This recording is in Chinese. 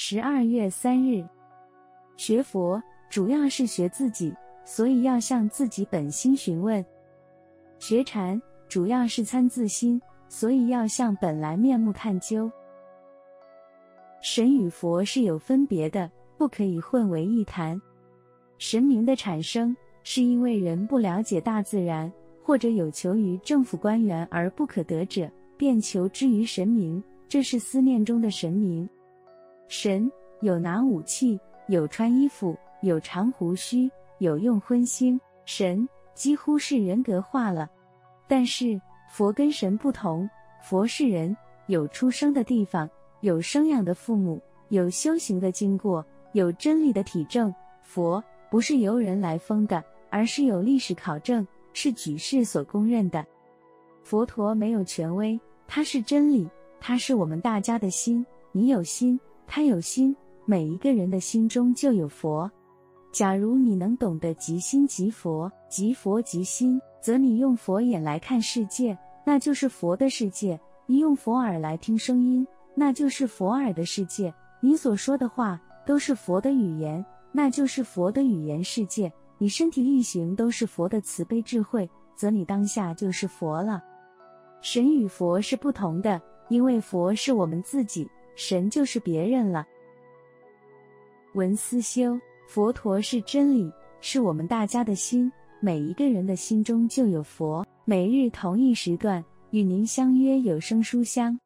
十二月三日，学佛主要是学自己，所以要向自己本心询问；学禅主要是参自心，所以要向本来面目探究。神与佛是有分别的，不可以混为一谈。神明的产生，是因为人不了解大自然，或者有求于政府官员而不可得者，便求之于神明，这是思念中的神明。神有拿武器，有穿衣服，有长胡须，有用荤腥，神几乎是人格化了。但是佛跟神不同，佛是人，有出生的地方，有生养的父母，有修行的经过，有真理的体证。佛。不是由人来封的，而是有历史考证，是举世所公认的。佛陀没有权威，他是真理，他是我们大家的心。你有心，他有心，每一个人的心中就有佛。假如你能懂得即心即佛，即佛即心，则你用佛眼来看世界，那就是佛的世界；你用佛耳来听声音，那就是佛耳的世界。你所说的话都是佛的语言。那就是佛的语言世界，你身体力行都是佛的慈悲智慧，则你当下就是佛了。神与佛是不同的，因为佛是我们自己，神就是别人了。文思修，佛陀是真理，是我们大家的心，每一个人的心中就有佛。每日同一时段与您相约有声书香。